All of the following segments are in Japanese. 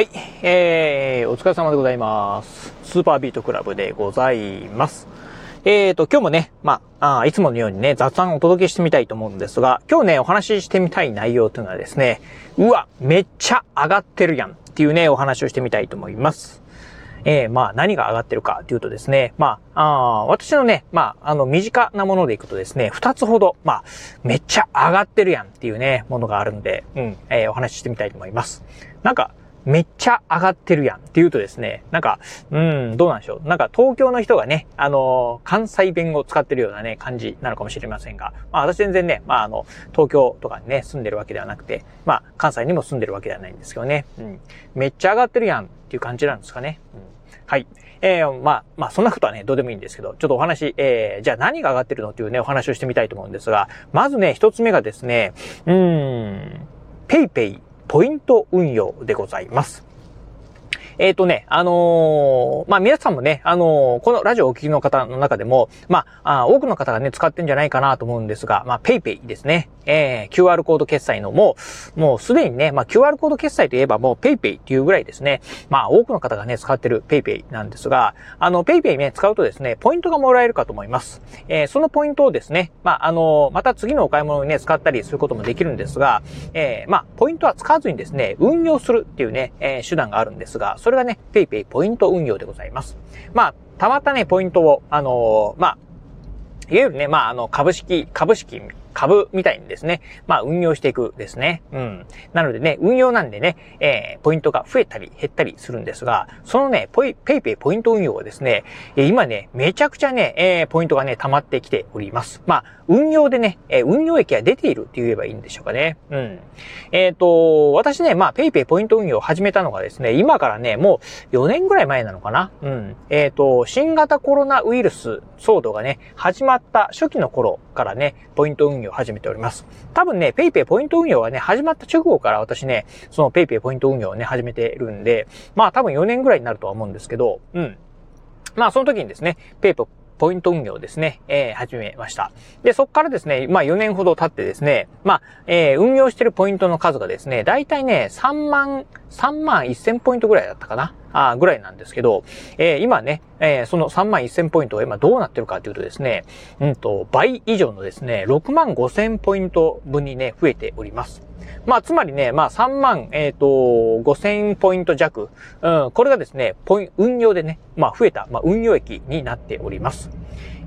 はい、えー、お疲れ様でございます。スーパービートクラブでございます。えーと、今日もね、まあ、あいつものようにね、雑談をお届けしてみたいと思うんですが、今日ね、お話ししてみたい内容というのはですね、うわ、めっちゃ上がってるやんっていうね、お話をしてみたいと思います。えー、まあ、何が上がってるかというとですね、まあ、あ私のね、まあ、あの、身近なものでいくとですね、二つほど、まあ、めっちゃ上がってるやんっていうね、ものがあるんで、うん、えーお話ししてみたいと思います。なんか、めっちゃ上がってるやんっていうとですね、なんか、うん、どうなんでしょう。なんか東京の人がね、あの、関西弁を使ってるようなね、感じなのかもしれませんが、まあ私全然ね、まああの、東京とかにね、住んでるわけではなくて、まあ関西にも住んでるわけではないんですけどね、うん。めっちゃ上がってるやんっていう感じなんですかね。うん、はい。えー、まあ、まあ、そんなことはね、どうでもいいんですけど、ちょっとお話、えー、じゃあ何が上がってるのっていうね、お話をしてみたいと思うんですが、まずね、一つ目がですね、うーん、ペイペイポイント運用でございます。えっ、とね、あのーまあ、皆さんもね、あのーこのラジオをお聞きの方の中でも、まあ、あ多くの方がね、使ってんじゃないかなと思うんですが、まあ、ペイペイですね。えー、QR コード決済のも、もうすでにね、まあ、QR コード決済といえばもうペイペイっていうぐらいですね。まあ、多くの方がね、使ってるペイペイなんですが、あの、ペイペイね、使うとですね、ポイントがもらえるかと思います。えー、そのポイントをですね、まあ、あのまた次のお買い物にね、使ったりすることもできるんですが、えー、まあ、ポイントは使わずにですね、運用するっていうね、えー手段があるんですが、それがね、ペイペイポイント運用でございます。まあ、たまったね、ポイントを、あのまあ、いわゆるね、まあ、あの、株式、株式、株みたいにですね、まあ、運用していくですね。うん。なのでね、運用なんでね、えー、ポイントが増えたり減ったりするんですが、そのね、ポイ、ペイペイポイント運用はですね、今ね、めちゃくちゃね、えー、ポイントがね、溜まってきております。まあ、運用でね、えー運用益が出ているって言えばいいんでしょうかね。うん。えっ、と、私ね、まあ、ペイペイポイント運用を始めたのがですね、今からね、もう4年ぐらい前なのかな。うん。えっ、と、新型コロナウイルス騒動がね、始まった初期の頃からね、ポイント運用を始めております。多分ね、ペイペイポイント運用はね、始まった直後から私ね、そのペイペイポイント運用をね、始めてるんで、まあ多分4年ぐらいになるとは思うんですけど、うん。まあその時にですね、ペイペイポイント運用ですね、えー始めました。で、そこからですね、まあ4年ほど経ってですね、まあ、えー運用してるポイントの数がですね、だいたいね、3万、3万1000ポイントぐらいだったかな？あぐらいなんですけど、えー今ね、えーその3万1000ポイントが今どうなってるかというとですね、うんと、倍以上のですね、6万5000ポイント分にね、増えております。まあ、つまりね、まあ、3万、えっ、と、5000ポイント弱。うん、これがですね、ポイン、運用でね、まあ、増えた、まあ、運用益になっております。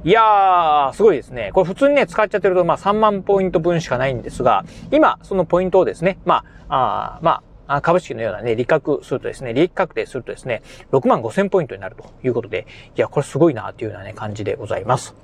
いやー、すごいですね。これ普通にね、使っちゃってると、まあ、3万ポイント分しかないんですが、今、そのポイントをですね、まあ、あまあ、株式のようなね、利確するとですね、利益確定するとですね、6万5000ポイントになるということで、いや、これすごいなっていうようなね、感じでございます。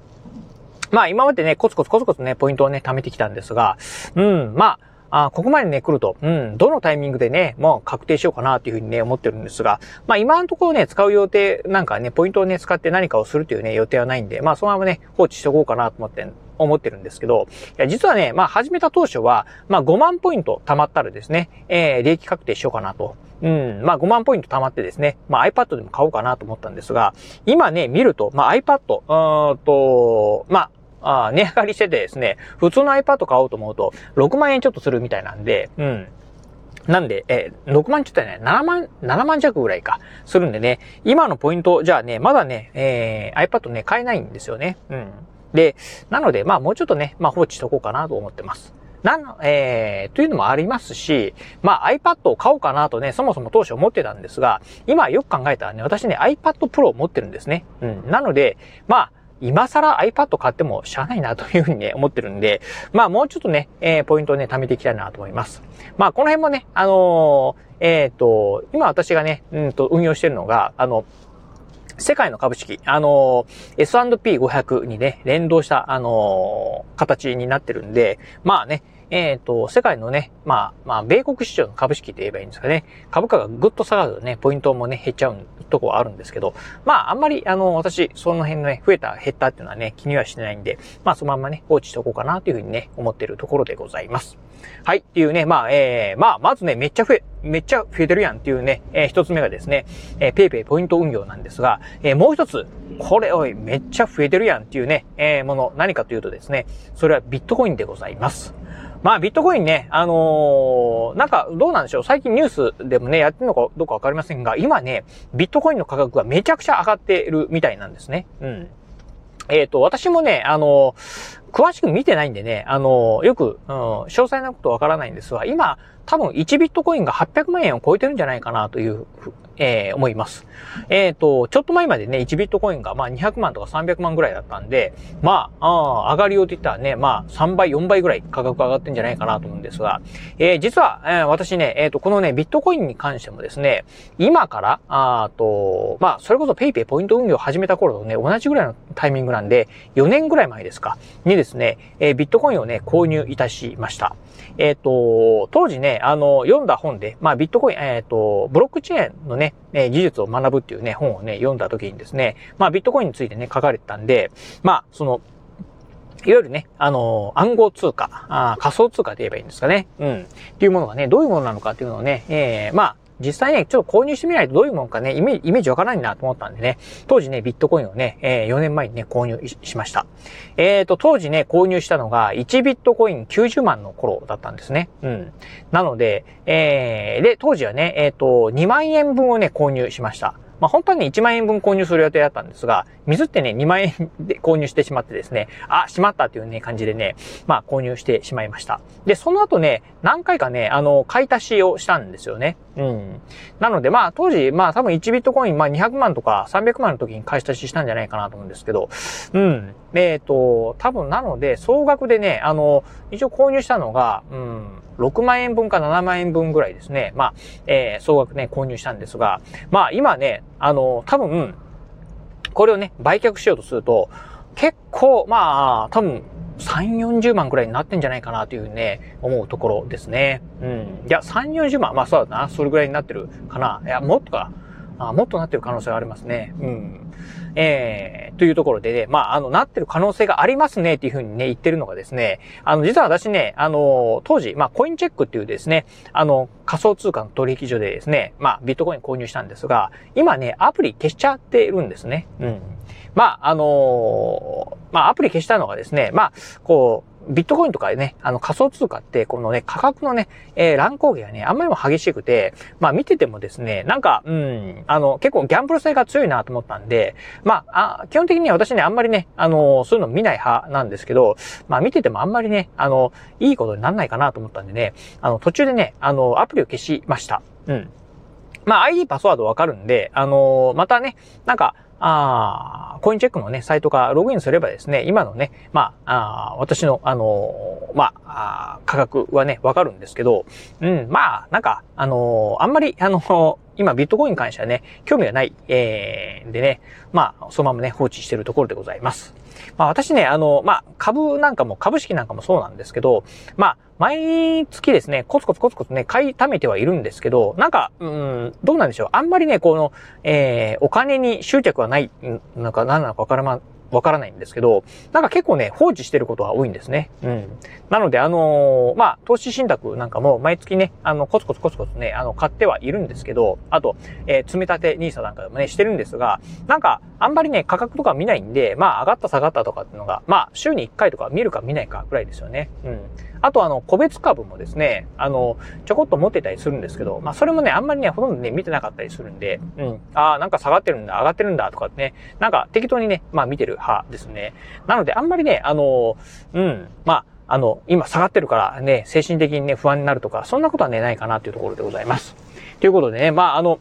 まあ今までね、コツコツコツコツね、ポイントをね、貯めてきたんですが、うん、まあ、あここまでね、来ると、うん、どのタイミングでね、もう確定しようかなっていうふうにね、思ってるんですが、まあ今のところね、使う予定なんかね、ポイントをね、使って何かをするというね、予定はないんで、まあそのままね、放置しとこうかなと思って、思ってるんですけど、いや、実はね、まあ始めた当初は、まあ5万ポイント貯まったらですね、えー、利益確定しようかなと。うん、まあ5万ポイント貯まってですね、まあ iPad でも買おうかなと思ったんですが、今ね、見ると、まあ iPad、うーんと、まあ、あ値上がりしててですね、普通の iPad 買おうと思うと、6万円ちょっとするみたいなんで、うん。なんで、えー6万ちょっとね、7万、7万弱ぐらいか、するんでね、今のポイント、じゃあね、まだね、えー iPad ね、買えないんですよね。うん。で、なので、まあもうちょっとね、まあ放置しとこうかなと思ってます。なん、えー、というのもありますし、まあ iPad を買おうかなとね、そもそも当初思ってたんですが、今よく考えたらね、私ね、iPad Pro を持ってるんですね。うん。なので、まあ、今更 iPad 買ってもしゃあないなというふうにね、思ってるんで、まあもうちょっとね、えー、ポイントをね、貯めていきたいなと思います。まあこの辺もね、あのーえっ、と、今私がね、うんと、運用してるのが、あの、世界の株式、あの、S&P500 にね、連動した、あの形になってるんで、まあね、えっ、と、世界のね、まあ、まあ、米国市場の株式って言えばいいんですかね。株価がぐっと下がるとね、ポイントもね、減っちゃうとこはあるんですけど、まあ、あんまり、あの、私、その辺のね、増えた、減ったっていうのはね、気にはしてないんで、まあ、そのまんまね、放置しておこうかなというふうにね、思っているところでございます。はい、っていうね、まあ、えー、まあ、まずね、めっちゃ増え、めっちゃ増えてるやんっていうね、えー、一つ目がですね、えー、ペイペイポイント運用なんですが、えー、もう一つ、これおい、めっちゃ増えてるやんっていうね、えー、もの、何かというとですね、それはビットコインでございます。まあ、ビットコインね、あのー、なんか、どうなんでしょう。最近ニュースでもね、やってるのかどうかわかりませんが、今ね、ビットコインの価格がめちゃくちゃ上がってるみたいなんですね。うん。えっ、ー、と、私もね、あのー、詳しく見てないんでね、あの、よく、うん、詳細なことわからないんですが、今、多分1ビットコインが800万円を超えてるんじゃないかなという、えー、思います。えっ、ー、と、ちょっと前までね、1ビットコインがまあ200万とか300万ぐらいだったんで、まあ、あ上がりようって言ったらね、まあ3倍、4倍ぐらい価格上がってんじゃないかなと思うんですが、えー、実は、えー、私ね、えっ、と、このね、ビットコインに関してもですね、今から、あと、まあ、それこそ PayPay ポイント運用を始めた頃とね、同じぐらいのタイミングなんで、4年ぐらい前ですか、にですね、えビットコインをね、購入いたしました。えっ、と、当時ね、あの、読んだ本で、まあ、ビットコイン、えっ、と、ブロックチェーンのね、え技術を学ぶっていうね、本をね、読んだ時にですね、まあ、ビットコインについてね、書かれてたんで、まあ、その、いわゆるね、あの暗号通貨あ、仮想通貨で言えばいいんですかね。うん。っていうものがね、どういうものなのかっていうのをね、えー、まあ、実際ね、ちょっと購入してみないとどういうもんかね、イメージ、イメージわからないなと思ったんでね、当時ね、ビットコインをね、えー、4年前にね、購入しました。えっ、ー、と、当時ね、購入したのが1ビットコイン90万の頃だったんですね。うん。なので、えー、で、当時はね、えっ、ー、と、2万円分をね、購入しました。まあ、本当はね、1万円分購入する予定だったんですが、水ってね、2万円で購入してしまってですね、あ、しまったっていうね、感じでね、まあ、購入してしまいました。で、その後ね、何回かね、あの、買い足しをしたんですよね。うん。なので、まあ、当時、まあ、多分1ビットコイン、まあ、200万とか300万の時に買い足ししたんじゃないかなと思うんですけど、うん。えっ、ー、と、多分なので、総額でね、あの、一応購入したのが、うん、6万円分か7万円分ぐらいですね。まあ、えー、総額ね、購入したんですが、まあ今ね、あの、多分、これをね、売却しようとすると、結構、まあ、多分、3、40万くらいになってんじゃないかなというね、思うところですね。うん。いや、3、40万、まあそうだな、それぐらいになってるかな。いや、もっとか。あもっとなってる可能性がありますね。うん。えー、というところでね、まあ、あの、なってる可能性がありますね、っていうふうにね、言ってるのがですね、あの、実は私ね、あの、当時、まあ、コインチェックっていうですね、あの、仮想通貨の取引所でですね、まあ、ビットコイン購入したんですが、今ね、アプリ消しちゃってるんですね。うん。まあ、あのまあ、アプリ消したのがですね、まあ、こう、ビットコインとかね、あの仮想通貨って、このね、価格のね、えー、乱高下がね、あんまりも激しくて、まあ見ててもですね、なんか、うん、あの、結構ギャンブル性が強いなと思ったんで、まあ、あ基本的には私ね、あんまりね、あの、そういうの見ない派なんですけど、まあ見ててもあんまりね、あの、いいことになんないかなと思ったんでね、あの、途中でね、あの、アプリを消しました。うん。まあ ID パスワードわかるんで、あのまたね、なんか、ああコインチェックのね、サイトからログインすればですね、今のね、まあ、あ私の、あのー、まあ、価格はね、わかるんですけど、うん、まあ、なんか、あのー、あんまり、あのー、今、ビットコインに関してはね、興味がない、えー、でね、まあ、そのままね、放置してるところでございます。まあ、私ね、あの、まあ、株なんかも、株式なんかもそうなんですけど、まあ、毎月ですね、コツコツコツコツね、買い貯めてはいるんですけど、なんか、うん、どうなんでしょう。あんまりね、この、えー、お金に執着はない、なんか何なのかわからま、わからないんですけど、なんか結構ね、放置してることが多いんですね。うん。なので、あのー、まあ、投資信託なんかも毎月ね、あの、コツコツコツコツね、あの、買ってはいるんですけど、あと、えー、積み立て NISA なんかでもね、してるんですが、なんか、あんまりね、価格とか見ないんで、まあ、上がった下がったとかっていうのが、まあ、週に1回とか見るか見ないかぐらいですよね。うん。あとあの、個別株もですね、あの、ちょこっと持ってたりするんですけど、まあそれもね、あんまりね、ほとんどね、見てなかったりするんで、うん、ああ、なんか下がってるんだ、上がってるんだとかね、なんか適当にね、まあ見てる派ですね。なのであんまりね、あの、うん、まあ、あの、今下がってるからね、精神的にね、不安になるとか、そんなことはね、ないかなっていうところでございます。ということでね、まあ、あの、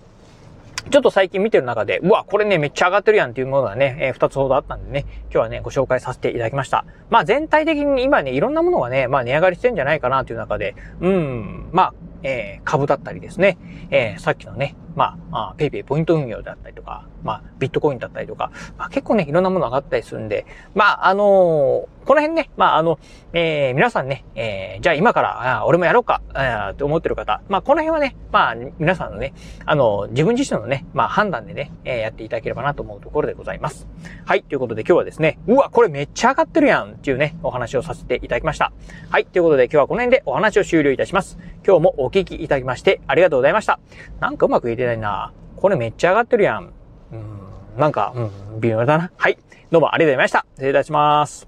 ちょっと最近見てる中で、うわ、これね、めっちゃ上がってるやんっていうものがね、えー、二つほどあったんでね、今日はね、ご紹介させていただきました。まあ全体的に今ね、いろんなものがね、まあ値上がりしてんじゃないかなという中で、うん、まあ、えー、株だったりですね、えー、さっきのね、まあ、ペイペイポイント運用だったりとか、まあ、ビットコインだったりとか、まあ、結構ね、いろんなもの上がったりするんで、まあ、あのー、この辺ね、まあ、あの、えー、皆さんね、えー、じゃあ今から、あ俺もやろうか、あって思ってる方、まあ、この辺はね、まあ、皆さんのね、あの、自分自身のね、まあ、判断でね、えー、やっていただければなと思うところでございます。はい、ということで今日はですね、うわ、これめっちゃ上がってるやんっていうね、お話をさせていただきました。はい、ということで今日はこの辺でお話を終了いたします。今日もお聞きいただきましてありがとうございました。なんかうまく言えてないなこれめっちゃ上がってるやん。うん、なんか、うん、微妙だな。はい。どうもありがとうございました。失礼いたします。